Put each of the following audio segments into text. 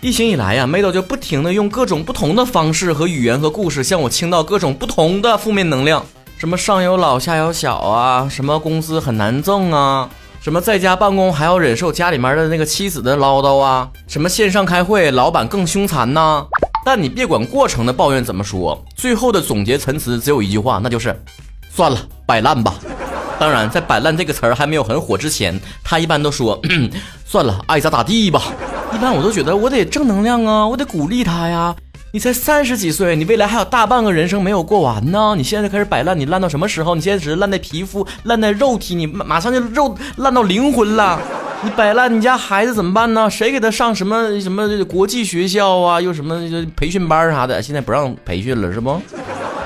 疫情以来呀，妹豆就不停的用各种不同的方式和语言和故事向我倾倒各种不同的负面能量，什么上有老下有小啊，什么工资很难挣啊，什么在家办公还要忍受家里面的那个妻子的唠叨啊，什么线上开会老板更凶残呐。但你别管过程的抱怨怎么说，最后的总结陈词只有一句话，那就是算了，摆烂吧。当然，在“摆烂”这个词儿还没有很火之前，他一般都说 算了，爱咋咋地吧。一般我都觉得我得正能量啊，我得鼓励他呀。你才三十几岁，你未来还有大半个人生没有过完呢。你现在开始摆烂，你烂到什么时候？你现在只是烂在皮肤，烂在肉体，你马上就肉烂到灵魂了。你摆烂，你家孩子怎么办呢？谁给他上什么什么国际学校啊？又什么培训班啥的？现在不让培训了是不？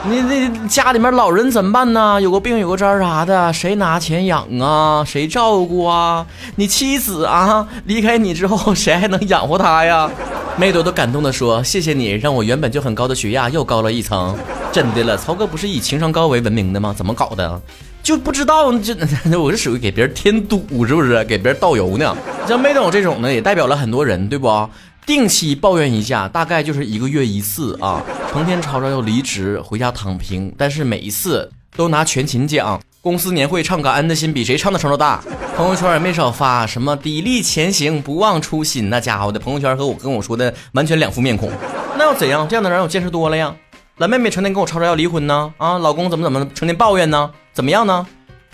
你那家里面老人怎么办呢？有个病有个灾啥的，谁拿钱养啊？谁照顾啊？你妻子啊，离开你之后，谁还能养活她呀？妹朵都感动的说：“谢谢你，让我原本就很高的血压又高了一层。”真的了，曹哥不是以情商高为闻名的吗？怎么搞的？就不知道这我是属于给别人添堵是不是？给别人倒油呢？像妹朵这种呢，也代表了很多人，对不？定期抱怨一下，大概就是一个月一次啊，成天吵吵要离职回家躺平，但是每一次都拿全勤奖。公司年会唱感恩的心比谁唱的声都大，朋友圈也没少发什么砥砺前行不忘初心，那家伙的朋友圈和我跟我说的完全两副面孔。那又怎样？这样的人我见识多了呀。蓝妹妹成天跟我吵吵要离婚呢，啊，老公怎么怎么成天抱怨呢？怎么样呢？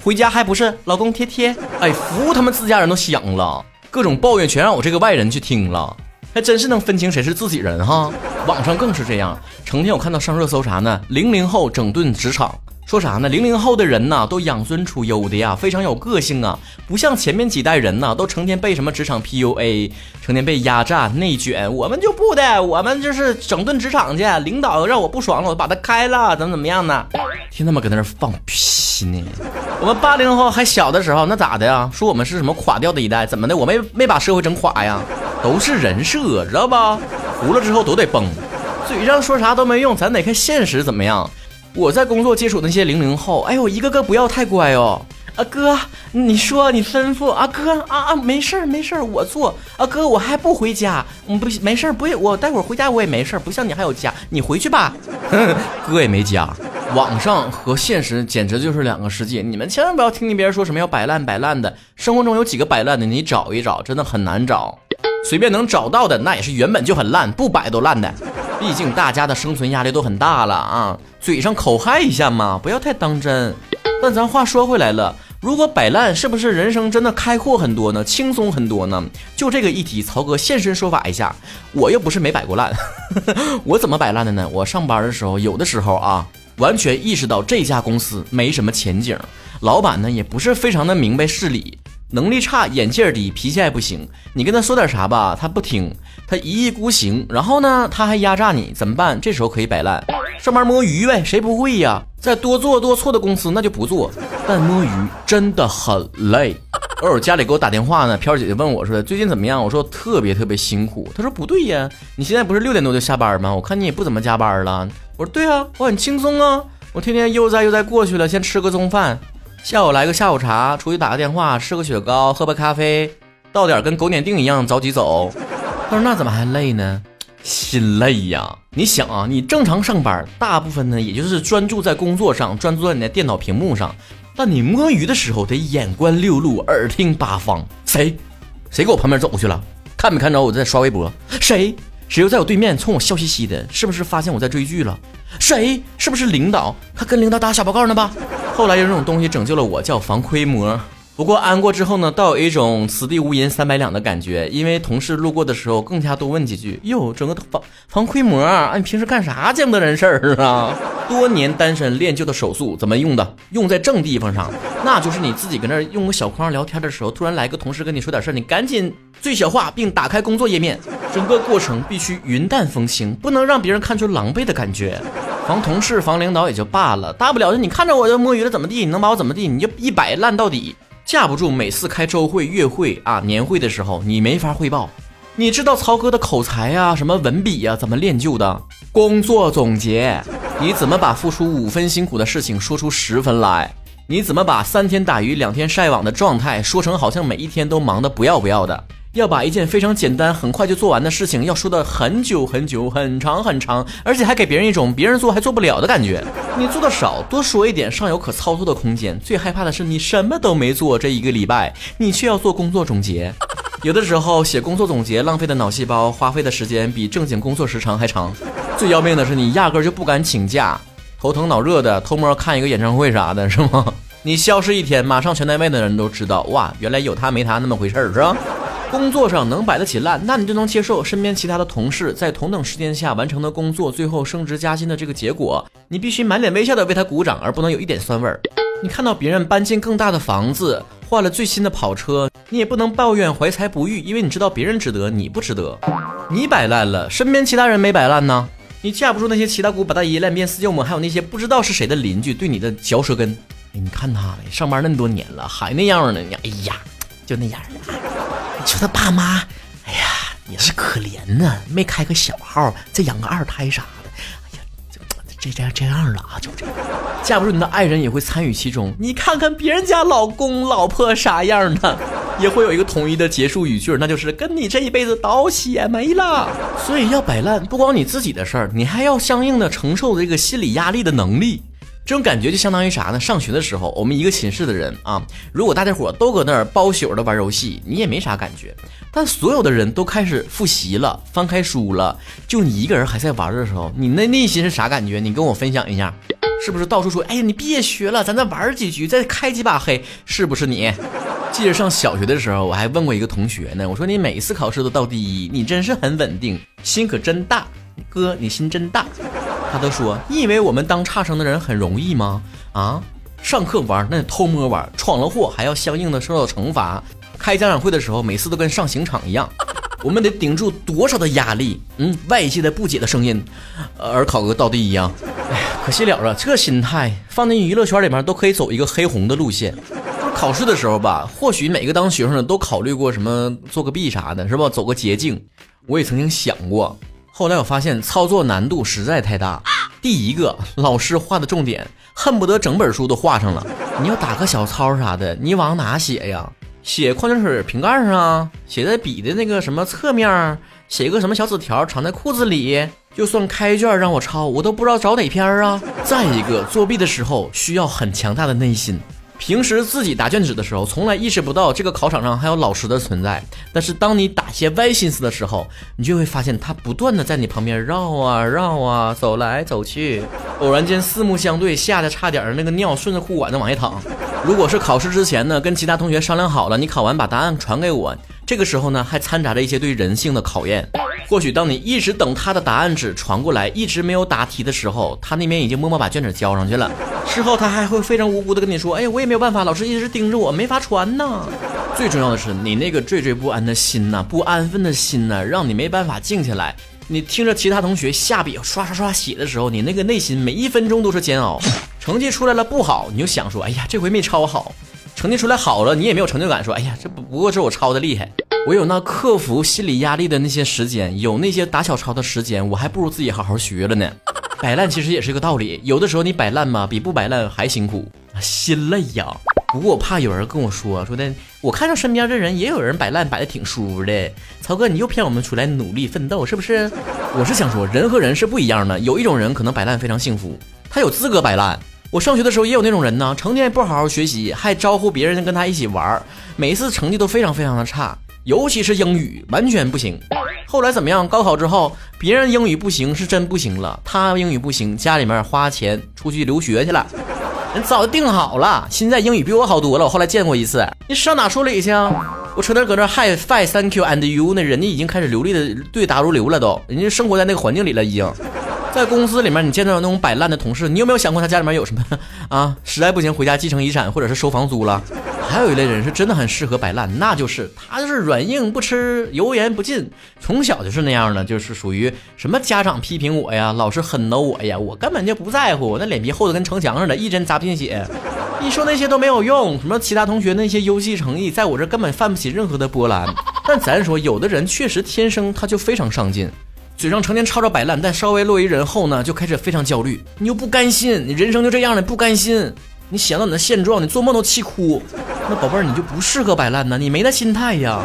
回家还不是老公贴贴？哎，服他们自家人都想了，各种抱怨全让我这个外人去听了。还真是能分清谁是自己人哈，网上更是这样，成天我看到上热搜啥呢？零零后整顿职场，说啥呢？零零后的人呐，都养尊处优的呀，非常有个性啊，不像前面几代人呐，都成天被什么职场 PUA，成天被压榨内卷。我们就不的，我们就是整顿职场去，领导让我不爽了，我把他开了，怎么怎么样呢？听他们搁那放屁呢。我们八零后还小的时候，那咋的呀？说我们是什么垮掉的一代？怎么的？我没没把社会整垮呀？都是人设，知道吧？糊了之后都得崩，嘴上说啥都没用，咱得看现实怎么样。我在工作接触那些零零后，哎呦，一个个不要太乖哦。啊哥，你说你吩咐啊哥啊啊，没事儿没事儿，我做啊哥，我还不回家，嗯不没事儿，不我待会儿回家我也没事儿，不像你还有家，你回去吧。哥也没家，网上和现实简直就是两个世界。你们千万不要听听别人说什么要摆烂摆烂的，生活中有几个摆烂的，你找一找，真的很难找。随便能找到的，那也是原本就很烂，不摆都烂的。毕竟大家的生存压力都很大了啊，嘴上口嗨一下嘛，不要太当真。但咱话说回来了，如果摆烂，是不是人生真的开阔很多呢？轻松很多呢？就这个议题，曹哥现身说法一下。我又不是没摆过烂，我怎么摆烂的呢？我上班的时候，有的时候啊，完全意识到这家公司没什么前景，老板呢也不是非常的明白事理。能力差，眼镜低，脾气还不行。你跟他说点啥吧，他不听，他一意孤行。然后呢，他还压榨你，怎么办？这时候可以摆烂，上班摸鱼呗，谁不会呀？在多做多错的公司，那就不做。但摸鱼真的很累。偶尔家里给我打电话呢，飘姐姐问我说：“最近怎么样？”我说：“特别特别辛苦。”她说：“不对呀，你现在不是六点多就下班吗？我看你也不怎么加班了。”我说：“对啊，我很轻松啊，我天天悠哉悠哉过去了，先吃个中饭。”下午来个下午茶，出去打个电话，吃个雪糕，喝杯咖啡，到点跟狗撵腚一样着急走。他说那怎么还累呢？心累呀！你想啊，你正常上班，大部分呢也就是专注在工作上，专注在你的电脑屏幕上。但你摸鱼的时候得眼观六路，耳听八方。谁？谁给我旁边走过去了？看没看着我在刷微博？谁？谁又在我对面冲我笑嘻嘻的？是不是发现我在追剧了？谁？是不是领导？他跟领导打小报告呢吧？后来有这种东西拯救了我，叫防窥膜。不过安过之后呢，倒有一种此地无银三百两的感觉。因为同事路过的时候，更加多问几句：“哟，整个防防窥膜啊，你平时干啥见不得人事儿啊？” 多年单身练就的手速怎么用的？用在正地方上，那就是你自己搁那用个小框聊天的时候，突然来个同事跟你说点事儿，你赶紧最小化并打开工作页面，整个过程必须云淡风轻，不能让别人看出狼狈的感觉。防同事、防领导也就罢了，大不了就你看着我就摸鱼了怎么地？你能把我怎么地？你就一摆烂到底。架不住每次开周会、月会啊、年会的时候，你没法汇报。你知道曹哥的口才呀、什么文笔呀，怎么练就的？工作总结，你怎么把付出五分辛苦的事情说出十分来？你怎么把三天打鱼两天晒网的状态说成好像每一天都忙得不要不要的？要把一件非常简单、很快就做完的事情，要说的很久很久、很长很长，而且还给别人一种别人做还做不了的感觉。你做的少，多说一点，尚有可操作的空间。最害怕的是你什么都没做，这一个礼拜你却要做工作总结。有的时候写工作总结，浪费的脑细胞，花费的时间比正经工作时长还长。最要命的是，你压根就不敢请假，头疼脑热的，偷摸看一个演唱会啥的，是吗？你消失一天，马上全单位的人都知道，哇，原来有他没他那么回事儿，是吧？工作上能摆得起烂，那你就能接受身边其他的同事在同等时间下完成的工作，最后升职加薪的这个结果，你必须满脸微笑的为他鼓掌，而不能有一点酸味儿。你看到别人搬进更大的房子，换了最新的跑车，你也不能抱怨怀才不遇，因为你知道别人值得，你不值得。你摆烂了，身边其他人没摆烂呢？你架不住那些七大姑八大姨、烂面四舅母，还有那些不知道是谁的邻居对你的嚼舌根。你看他，上班那么多年了，还那样呢？哎呀，就那样。说他爸妈，哎呀，也是可怜呐，没开个小号，再养个二胎啥的。哎呀，这这样这样了啊，就这样。架不住你的爱人也会参与其中。你看看别人家老公老婆啥样的，也会有一个统一的结束语句，那就是跟你这一辈子倒血霉了。所以要摆烂，不光你自己的事儿，你还要相应的承受这个心理压力的能力。这种感觉就相当于啥呢？上学的时候，我们一个寝室的人啊，如果大家伙都搁那儿包宿的玩游戏，你也没啥感觉。但所有的人都开始复习了，翻开书了，就你一个人还在玩的时候，你那内心是啥感觉？你跟我分享一下，是不是到处说，哎呀，你别学了，咱再玩几局，再开几把黑，是不是你？记得上小学的时候，我还问过一个同学呢，我说你每一次考试都到第一，你真是很稳定，心可真大，哥，你心真大。他都说：“你以为我们当差生的人很容易吗？啊，上课玩那得偷摸玩，闯了祸还要相应的受到惩罚。开家长会的时候，每次都跟上刑场一样，我们得顶住多少的压力？嗯，外界的不解的声音，而考个倒第一啊！哎，可惜了了，这心态放进娱乐圈里面都可以走一个黑红的路线。考试的时候吧，或许每个当学生的都考虑过什么做个弊啥的，是吧？走个捷径。我也曾经想过。”后来我发现操作难度实在太大。第一个，老师画的重点恨不得整本书都画上了。你要打个小抄啥的，你往哪写呀？写矿泉水瓶盖上啊？写在笔的那个什么侧面？写个什么小纸条藏在裤子里？就算开卷让我抄，我都不知道找哪篇啊。再一个，作弊的时候需要很强大的内心。平时自己答卷子的时候，从来意识不到这个考场上还有老师的存在。但是当你打些歪心思的时候，你就会发现他不断的在你旁边绕啊绕啊，走来走去。偶然间四目相对，吓得差点那个尿顺着裤管子往下淌。如果是考试之前呢，跟其他同学商量好了，你考完把答案传给我。这个时候呢，还掺杂着一些对人性的考验。或许当你一直等他的答案纸传过来，一直没有答题的时候，他那边已经默默把卷子交上去了。事后他还会非常无辜的跟你说：“哎呀，我也没有办法，老师一直盯着我，没法传呢。”最重要的是，你那个惴惴不安的心呐，不安分的心呐，让你没办法静下来。你听着其他同学下笔刷刷刷写的时候，你那个内心每一分钟都是煎熬。成绩出来了不好，你就想说：“哎呀，这回没抄好。”成绩出来好了，你也没有成就感，说：“哎呀，这不不过是我抄的厉害。”我有那克服心理压力的那些时间，有那些打小抄的时间，我还不如自己好好学了呢。摆烂其实也是一个道理，有的时候你摆烂嘛，比不摆烂还辛苦，心累呀。不过我怕有人跟我说说的，我看到身边的人也有人摆烂，摆的挺舒服的。曹哥，你又骗我们出来努力奋斗是不是？我是想说，人和人是不一样的，有一种人可能摆烂非常幸福，他有资格摆烂。我上学的时候也有那种人呢，成天不好好学习，还招呼别人跟他一起玩，每一次成绩都非常非常的差。尤其是英语完全不行，后来怎么样？高考之后，别人英语不行是真不行了，他英语不行，家里面花钱出去留学去了，人早就定好了。现在英语比我好多了，我后来见过一次。你上哪说理去啊？我成天搁那 Hi Fi Thank you and you，那人家已经开始流利的对答如流了，都人家生活在那个环境里了，已经。在公司里面，你见到那种摆烂的同事，你有没有想过他家里面有什么啊？实在不行回家继承遗产，或者是收房租了。还有一类人是真的很适合摆烂，那就是他就是软硬不吃，油盐不进，从小就是那样的，就是属于什么家长批评我呀，老师狠挠我呀，我根本就不在乎，那脸皮厚的跟城墙似的，一针扎不进血。你说那些都没有用，什么其他同学那些优绩成绩，在我这根本泛不起任何的波澜。但咱说，有的人确实天生他就非常上进，嘴上成天吵吵摆烂，但稍微落于人后呢，就开始非常焦虑，你又不甘心，你人生就这样了，不甘心。你想到你的现状，你做梦都气哭。那宝贝儿，你就不适合摆烂呢，你没那心态呀。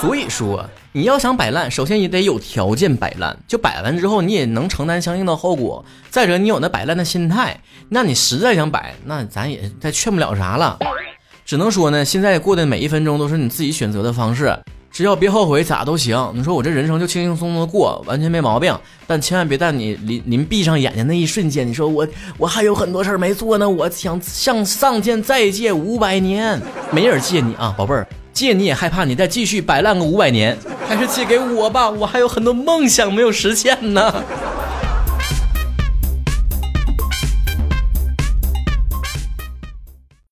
所以说，你要想摆烂，首先也得有条件摆烂，就摆完之后你也能承担相应的后果。再者，你有那摆烂的心态，那你实在想摆，那咱也再劝不了啥了，只能说呢，现在过的每一分钟都是你自己选择的方式。只要别后悔，咋都行。你说我这人生就轻轻松松的过，完全没毛病。但千万别在你临临闭上眼睛那一瞬间，你说我我还有很多事儿没做呢，我想向上天再借五百年，没人借你啊，宝贝儿，借你也害怕你再继续摆烂个五百年，还是借给我吧，我还有很多梦想没有实现呢。